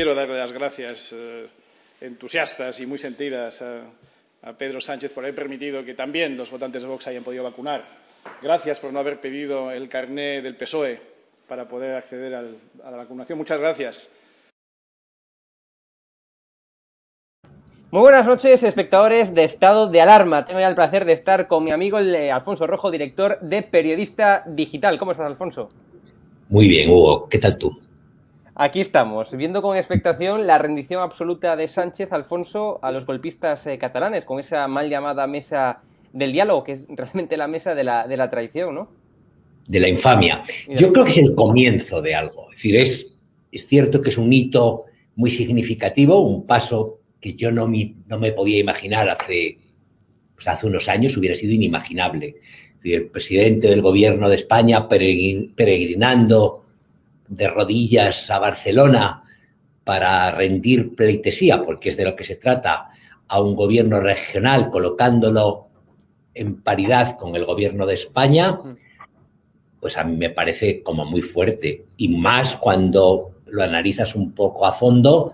Quiero darle las gracias eh, entusiastas y muy sentidas a, a Pedro Sánchez por haber permitido que también los votantes de Vox hayan podido vacunar. Gracias por no haber pedido el carné del PSOE para poder acceder al- a la vacunación. Muchas gracias. Muy buenas noches, espectadores de Estado de Alarma. Tengo ya el placer de estar con mi amigo el eh, Alfonso Rojo, director de Periodista Digital. ¿Cómo estás, Alfonso? Muy bien, Hugo. ¿Qué tal tú? Aquí estamos, viendo con expectación la rendición absoluta de Sánchez Alfonso a los golpistas eh, catalanes, con esa mal llamada mesa del diálogo, que es realmente la mesa de la, de la traición, ¿no? De la infamia. Yo creo que es el comienzo de algo. Es decir, es, es cierto que es un hito muy significativo, un paso que yo no, mi- no me podía imaginar hace, pues hace unos años, hubiera sido inimaginable. Es decir, el presidente del gobierno de España peregrin- peregrinando de rodillas a Barcelona para rendir pleitesía, porque es de lo que se trata, a un gobierno regional, colocándolo en paridad con el gobierno de España, pues a mí me parece como muy fuerte. Y más cuando lo analizas un poco a fondo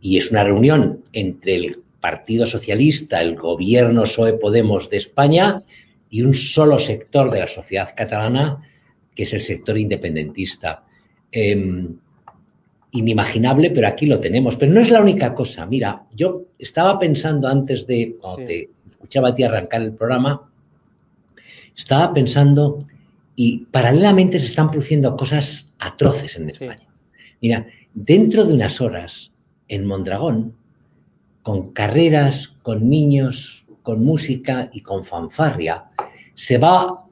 y es una reunión entre el Partido Socialista, el gobierno PSOE Podemos de España y un solo sector de la sociedad catalana, que es el sector independentista. Eh, inimaginable, pero aquí lo tenemos. Pero no es la única cosa. Mira, yo estaba pensando antes de, cuando Sí. te escuchaba a ti arrancar el programa, estaba pensando y paralelamente se están produciendo cosas atroces en Sí. España. Mira, dentro de unas horas, en Mondragón, con carreras, con niños, con música y con fanfarria, se va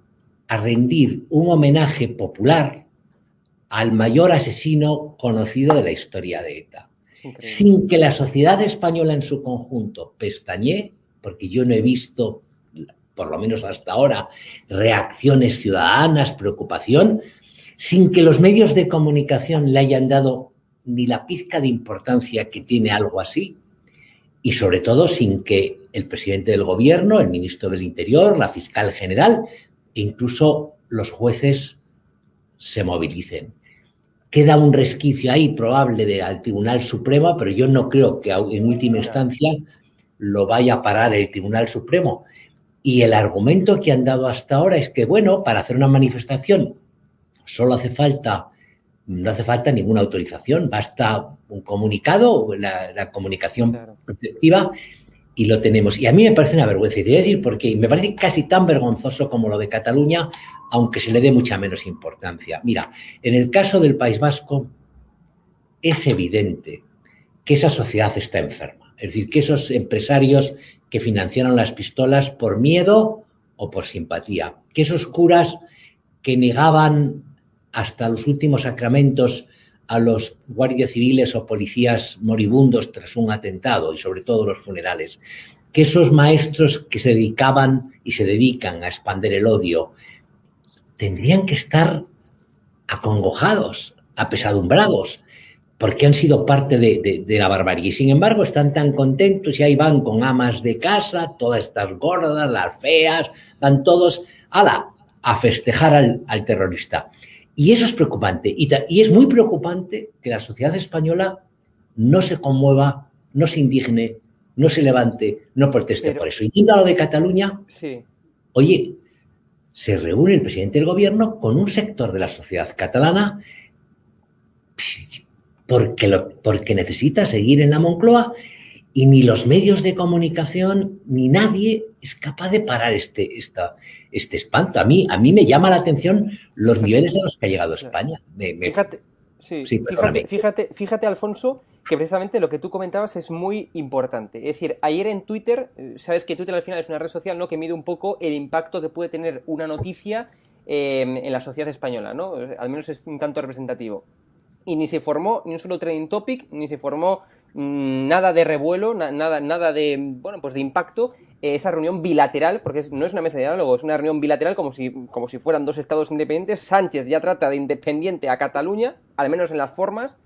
a rendir un homenaje popular al mayor asesino conocido de la historia de ETA sin que la sociedad española en su conjunto pestañee, porque yo no he visto, por lo menos hasta ahora, reacciones ciudadanas, preocupación, sin que los medios de comunicación le hayan dado ni la pizca de importancia que tiene algo así, y sobre todo sin que el presidente del gobierno, el ministro del Interior, la fiscal general e incluso los jueces se movilicen. Queda un resquicio ahí probable de, al Tribunal Supremo, pero yo no creo que en última instancia lo vaya a parar el Tribunal Supremo. Y el argumento que han dado hasta ahora es que, bueno, para hacer una manifestación solo hace falta, no hace falta ninguna autorización, basta un comunicado, la, la comunicación Claro. perspectiva y lo tenemos. Y a mí me parece una vergüenza, y te voy a decir porque me parece casi tan vergonzoso como lo de Cataluña, aunque se le dé mucha menos importancia. Mira, en el caso del País Vasco es evidente que esa sociedad está enferma. Es decir, que esos empresarios que financiaron las pistolas por miedo o por simpatía, que esos curas que negaban hasta los últimos sacramentos a los guardias civiles o policías moribundos tras un atentado y sobre todo los funerales, que esos maestros que se dedicaban y se dedican a expander el odio tendrían que estar acongojados, apesadumbrados, porque han sido parte de, la barbarie. Y sin embargo, están tan contentos y ahí van con amas de casa, todas estas gordas, las feas, van todos, ala, a festejar al terrorista. Y eso es preocupante. Y, y, es muy preocupante que la sociedad española no se conmueva, no se indigne, no se levante, no proteste Pero, por eso. Y yendo lo de Cataluña, sí. oye, se reúne el presidente del gobierno con un sector de la sociedad catalana porque, lo, porque necesita seguir en la Moncloa y ni los medios de comunicación ni nadie es capaz de parar este, esta, este espanto. A mí, a mí me llama la atención los niveles a los que ha llegado España. Me, me... Fíjate, sí, sí, fíjate, fíjate, fíjate, Alfonso, que precisamente lo que tú comentabas es muy importante. Es decir, ayer en Twitter, sabes que Twitter al final es una red social ¿no? que mide un poco el impacto que puede tener una noticia eh, en la sociedad española, ¿no? Al menos es un tanto representativo. Y ni se formó ni un solo trending topic, ni se formó mmm, nada de revuelo, na nada, nada de, bueno, pues de impacto eh, esa reunión bilateral, porque es, no es una mesa de diálogo, es una reunión bilateral como si, como si fueran dos estados independientes. Sánchez ya trata de independiente a Cataluña, al menos en las formas,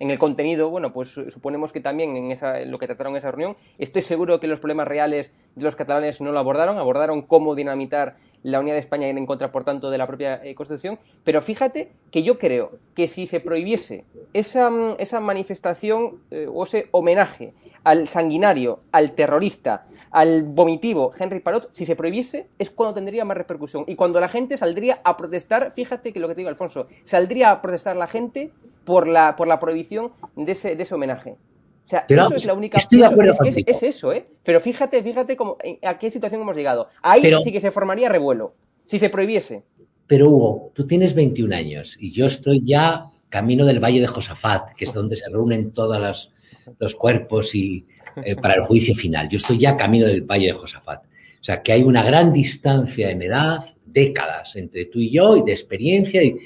en el contenido, bueno, pues suponemos que también en, lo que trataron en esa reunión, estoy seguro que los problemas reales de los catalanes no lo abordaron, abordaron cómo dinamitar la unidad de España en contra, por tanto, de la propia eh, Constitución. Pero fíjate que yo creo que si se prohibiese esa, esa manifestación eh, o ese homenaje al sanguinario, al terrorista, al vomitivo Henry Parot, si se prohibiese, es cuando tendría más repercusión. Y cuando la gente saldría a protestar, fíjate que lo que te digo, Alfonso, saldría a protestar la gente por la, por la prohibición de ese, de ese homenaje. O sea, Pero eso es la única. estoy de acuerdo es, es, es eso, ¿eh? Pero fíjate, fíjate cómo, a qué situación hemos llegado. Ahí Pero- sí que se formaría revuelo. Si se prohibiese. Pero Hugo, tú tienes 21 años y yo estoy ya camino del Valle de Josafat, que es donde se reúnen todos los, los cuerpos y, eh, para el juicio final. Yo estoy ya camino del Valle de Josafat. O sea, que hay una gran distancia en edad, décadas, entre tú y yo, y de experiencia. Y,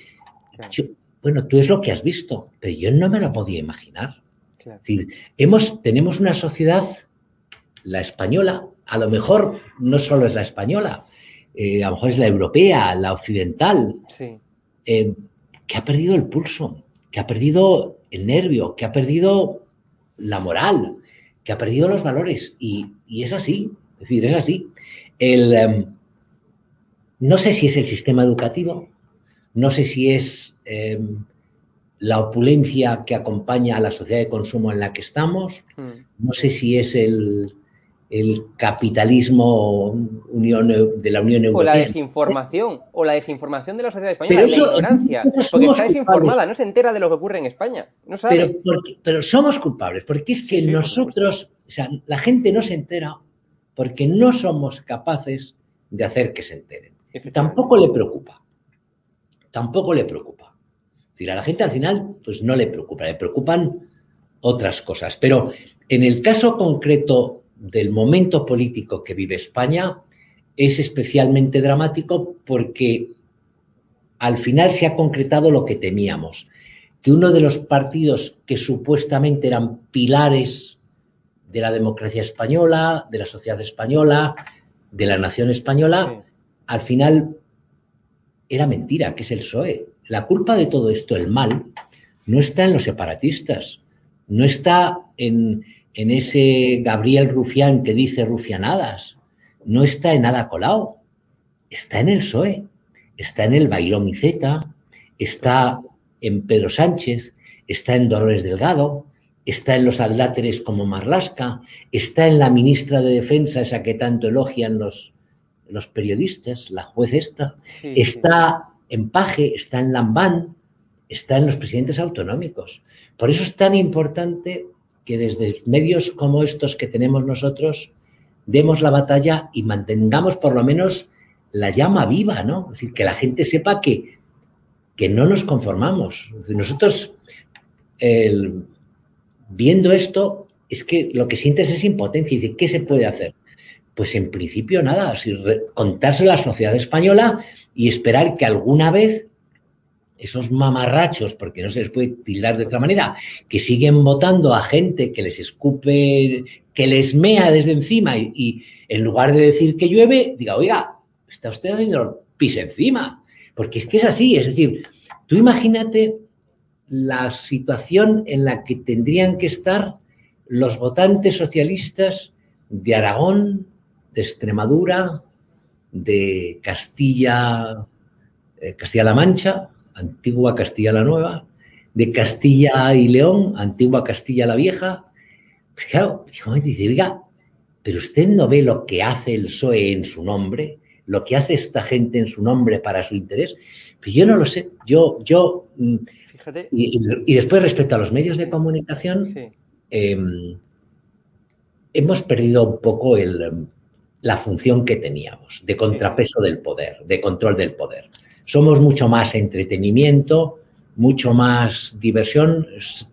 yo- bueno, tú es lo que has visto, pero yo no me lo podía imaginar. Claro. Es decir, hemos, tenemos una sociedad, la española, a lo mejor no solo es la española, eh, a lo mejor es la europea, la occidental, Sí. eh, que ha perdido el pulso, que ha perdido el nervio, que ha perdido la moral, que ha perdido los valores. Y, y es así, es decir, es así. El, em, no sé si es el sistema educativo, no sé si es em, la opulencia que acompaña a la sociedad de consumo en la que estamos, Mm. no sé si es el, el capitalismo Unión, de la Unión O la Europea. desinformación, o la desinformación de la sociedad española, Pero la eso- ignorancia, eso porque está desinformada, culpables. no se entera de lo que ocurre en España, no sabe. Pero, porque- pero somos culpables, porque es que Sí, sí, por nosotros, o sea, la gente no se entera porque no somos capaces de hacer que se enteren. Tampoco le preocupa. Tampoco le preocupa. Decir, a la gente al final, pues no le preocupa, le preocupan otras cosas. Pero en el caso concreto del momento político que vive España, es especialmente dramático porque al final se ha concretado lo que temíamos, que uno de los partidos que supuestamente eran pilares de la democracia española, de la sociedad española, de la nación española, Sí. al final era mentira, que es el PSOE. La culpa de todo esto, el mal, no está en los separatistas, no está en, en ese Gabriel Rufián que dice rufianadas, no está en Ada Colau, está en el PSOE, está en el Bailón y Zeta, está en Pedro Sánchez, está en Dolores Delgado, está en los adláteres como Marlasca, está en la ministra de Defensa, esa que tanto elogian los, los periodistas, la juez esta, Sí, está en Paje, está en Lambán, está en los presidentes autonómicos. Por eso es tan importante que desde medios como estos que tenemos nosotros demos la batalla y mantengamos por lo menos la llama viva, ¿no? Es decir, que la gente sepa que, que no nos conformamos. Nosotros, el- viendo esto, es que lo que sientes es impotencia. Y dice, ¿qué se puede hacer? Pues en principio nada, si contarse a la sociedad española y esperar que alguna vez esos mamarrachos, porque no se les puede tildar de otra manera, que siguen votando a gente que les escupe, que les mea desde encima y, en lugar de decir que llueve, diga, oiga, está usted haciendo pis encima. Porque es que es así, es decir, tú imagínate la situación en la que tendrían que estar los votantes socialistas de Aragón, de Extremadura, de Castilla eh, Castilla-La Mancha, antigua Castilla-La Nueva, de Castilla y León, antigua Castilla la Vieja. Pues claro, dice, oiga, pero usted no ve lo que hace el PSOE en su nombre, lo que hace esta gente en su nombre para su interés. Pues yo no lo sé. Yo, yo. Mm, Fíjate. Y, después, respecto a los medios de comunicación, em, hemos perdido un poco el, la función que teníamos de contrapeso del poder, de control del poder. Somos mucho más entretenimiento, mucho más diversión,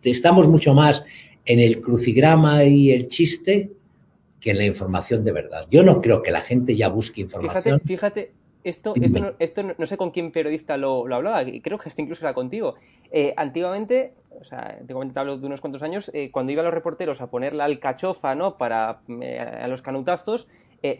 estamos mucho más en el crucigrama y el chiste que en la información de verdad. Yo no creo que la gente ya busque información. Fíjate, esto, esto, no, esto no, sé con quién periodista lo, lo hablaba, creo que este incluso era contigo. Eh, antiguamente, o sea, antiguamente te hablo de unos cuantos años, eh, cuando iban los reporteros a poner la alcachofa, ¿no? Para eh, a los canutazos,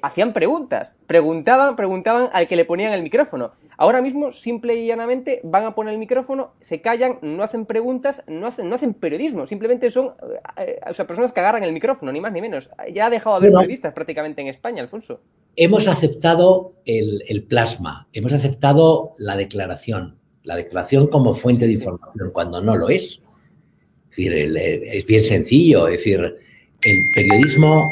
hacían preguntas. Preguntaban, preguntaban al que le ponían el micrófono. Ahora mismo, simple y llanamente, van a poner el micrófono, se callan, no hacen preguntas, no hacen, no hacen periodismo, simplemente son eh, o sea, personas que agarran el micrófono, ni más ni menos. Ya ha dejado de haber periodistas prácticamente en España, Alfonso. Hemos aceptado el, plasma, hemos aceptado la declaración, la declaración como fuente de información, cuando no lo es. Es, decir, es bien sencillo, es decir, el periodismo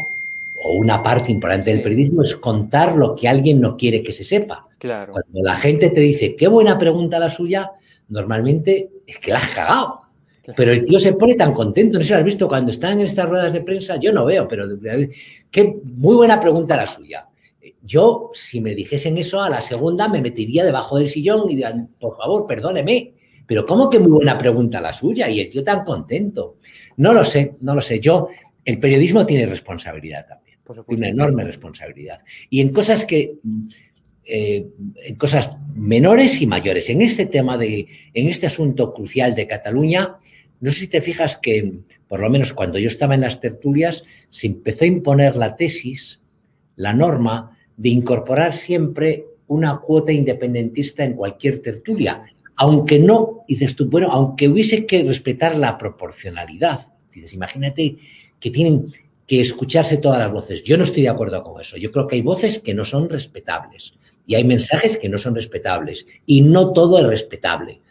o una parte importante del periodismo es contar lo que alguien no quiere que se sepa. Claro. Cuando la gente te dice, qué buena pregunta la suya, normalmente es que la has cagado. Pero el tío se pone tan contento, no sé si lo has visto cuando están en estas ruedas de prensa, yo no veo, pero qué muy buena pregunta la suya. Yo, si me dijesen eso a la segunda, me metería debajo del sillón y dirían, por favor, perdóneme, pero ¿cómo que muy buena pregunta la suya? Y el tío tan contento. No lo sé, no lo sé. Yo, el periodismo tiene responsabilidad también una enorme responsabilidad. Y en cosas que, eh, en cosas menores y mayores. En este tema de, en este asunto crucial de Cataluña, no sé si te fijas que, por lo menos cuando yo estaba en las tertulias, se empezó a imponer la tesis, la norma, de incorporar siempre una cuota independentista en cualquier tertulia, aunque no, dices tú, bueno, aunque hubiese que respetar la proporcionalidad. Dices, imagínate que tienen que escucharse todas las voces. Yo no estoy de acuerdo con eso. Yo creo que hay voces que no son respetables y hay mensajes que no son respetables y no todo es respetable.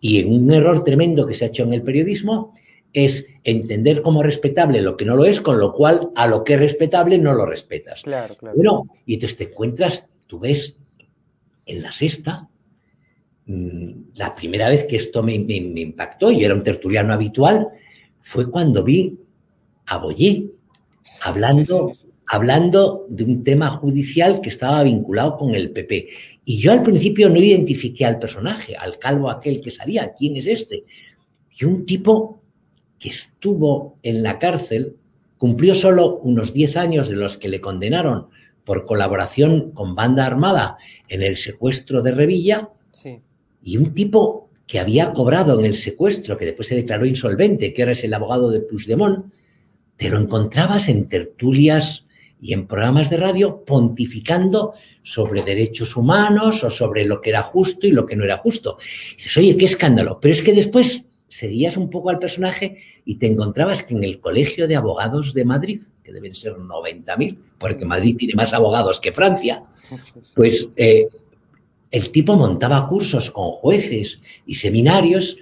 Y un error tremendo que se ha hecho en el periodismo es entender como respetable lo que no lo es, con lo cual a lo que es respetable no lo respetas. Claro, claro. Bueno, y entonces te encuentras, tú ves en la sexta, mm, la primera vez que esto me, impactó, y era un tertuliano habitual, fue cuando vi a Boyer hablando, hablando de un tema judicial que estaba vinculado con el PP. Y yo al principio no identifiqué al personaje, al calvo aquel que salía, ¿quién es este? Y un tipo que estuvo en la cárcel, cumplió solo unos 10 años de los que le condenaron por colaboración con banda armada en el secuestro de Revilla, y un tipo que había cobrado en el secuestro, que después se declaró insolvente, que ahora es el abogado de Puigdemont, te lo encontrabas en tertulias y en programas de radio pontificando sobre derechos humanos o sobre lo que era justo y lo que no era justo. dices, oye, qué escándalo. Pero es que después seguías un poco al personaje y te encontrabas que en el Colegio de Abogados de Madrid, que deben ser 90.000, porque Madrid tiene más abogados que Francia, pues eh, el tipo montaba cursos con jueces y seminarios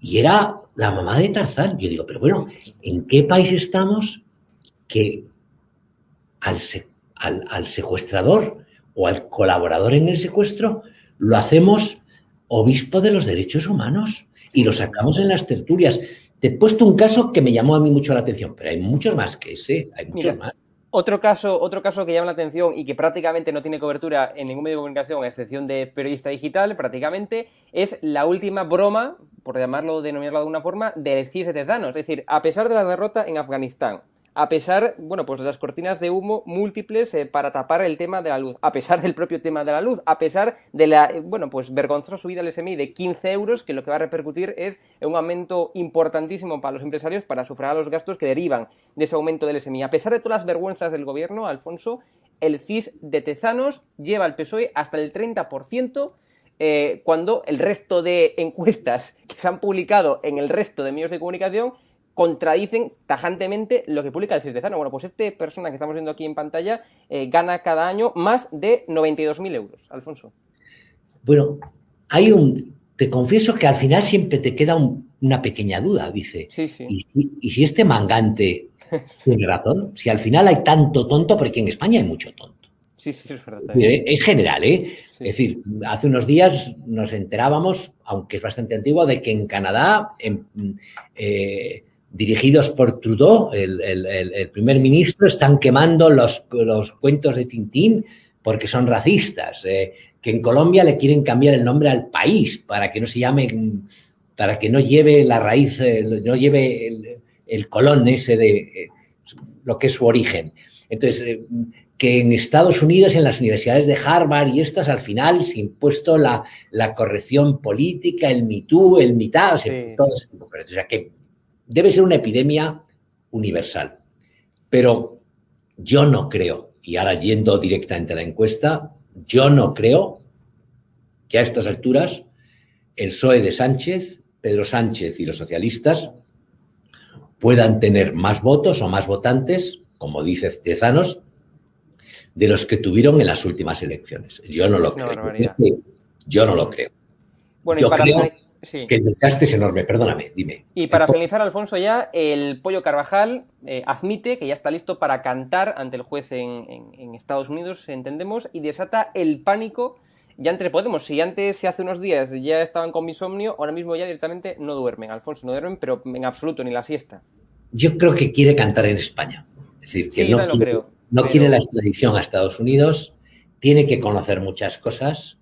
y era la mamá de Tarzán. Yo digo, pero bueno, ¿en qué país estamos que al, al, secuestrador o al colaborador en el secuestro lo hacemos obispo de los derechos humanos y lo sacamos en las tertulias? Te he puesto un caso que me llamó a mí mucho la atención, pero hay muchos más que ese, hay muchos más. Otro caso, otro caso que llama la atención y que prácticamente no tiene cobertura en ningún medio de comunicación, a excepción de periodista digital, prácticamente, es la última broma, por llamarlo, denominarlo de alguna forma, de Tezanos. Es decir, a pesar de la derrota en Afganistán, a pesar, bueno, pues de las cortinas de humo múltiples eh, para tapar el tema de la luz, a pesar del propio tema de la luz, a pesar de la, eh, bueno, pues vergonzosa subida del SMI de 15 euros, que lo que va a repercutir es un aumento importantísimo para los empresarios para sufragar los gastos que derivan de ese aumento del SMI. A pesar de todas las vergüenzas del gobierno, Alfonso, el CIS de Tezanos lleva al PSOE hasta el 30%. Eh, cuando el resto de encuestas que se han publicado en el resto de medios de comunicación contradicen tajantemente lo que publica el Cistezano. Bueno, pues este persona que estamos viendo aquí en pantalla eh, gana cada año más de 92.000 euros, Alfonso. Bueno, hay un, te confieso que al final siempre te queda un- una pequeña duda, dice. Sí, sí. ¿Y, si- y si este mangante tiene razón? Si al final hay tanto tonto, porque en España hay mucho tonto. Sí, sí, es verdad. Es decir, Es general, ¿eh? Sí. Es decir, hace unos días nos enterábamos, aunque es bastante antiguo, de que en Canadá, en- eh, dirigidos por Trudeau, el, el- el- primer ministro, están quemando los, los cuentos de Tintín porque son racistas. eh, que en Colombia le quieren cambiar el nombre al país para que no se llame, para que no lleve la raíz, eh, no lleve el, el colón ese de eh, lo que es su origen. Entonces, eh, que en Estados Unidos, en las universidades de Harvard y estas, al final se impuesto la, la corrección política, el Me Too, el mitad, o sea, Sí. todo ese tipo de cosas. O sea, que debe ser una epidemia universal. Pero yo no creo, y ahora yendo directamente a la encuesta, yo no creo que a estas alturas el PSOE de Sánchez, Pedro Sánchez y los socialistas puedan tener más votos o más votantes, como dice Tezanos, de los que tuvieron en las últimas elecciones. Yo no lo creo. Yo no lo creo. Bueno, Yo y para, creo sí. Que el desgaste es enorme. Perdóname, dime. Y para finalizar, Alfonso, ya el Pollo Carvajal eh, admite que ya está listo para cantar ante el juez en, en- en Estados Unidos, entendemos, y desata el pánico ya entre Podemos. Si antes, si hace unos días ya estaban con insomnio, ahora mismo ya directamente no duermen. Alfonso, no duermen, pero en absoluto, ni la siesta. Yo creo que quiere cantar en España. Es decir, que Sí, no, también lo quiere, creo, no pero- quiere la extradición a Estados Unidos, tiene que conocer muchas cosas.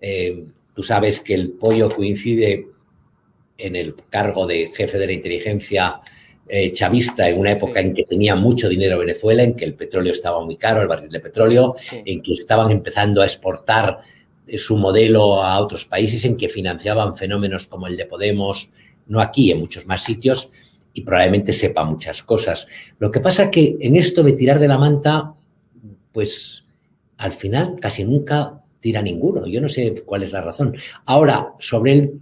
Eh, tú sabes que el pollo coincide en el cargo de jefe de la inteligencia eh, chavista en una época Sí. en que tenía mucho dinero Venezuela, en que el petróleo estaba muy caro, el barril de petróleo, Sí. en que estaban empezando a exportar eh, su modelo a otros países, en que financiaban fenómenos como el de Podemos, no aquí, en muchos más sitios, y probablemente sepa muchas cosas. Lo que pasa que en esto de tirar de la manta, pues al final casi nunca tira ninguno. Yo no sé cuál es la razón. Ahora, sobre él,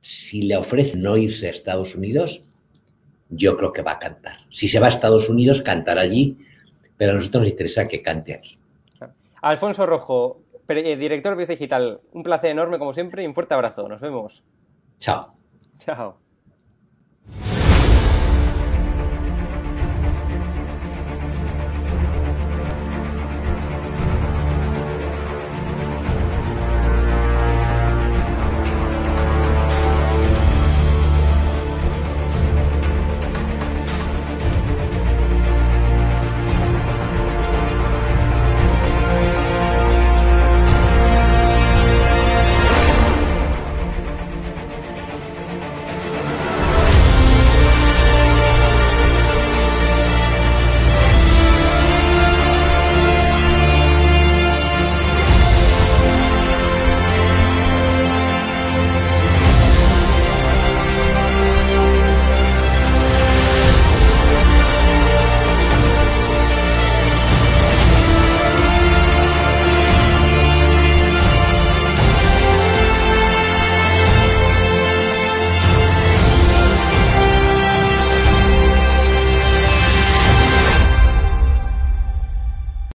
si le ofrece no irse a Estados Unidos, yo creo que va a cantar. Si se va a Estados Unidos, cantará allí, pero a nosotros nos interesa que cante aquí. Alfonso Rojo, eh, director de Digital, un placer enorme como siempre y un fuerte abrazo. Nos vemos. Chao. Chao.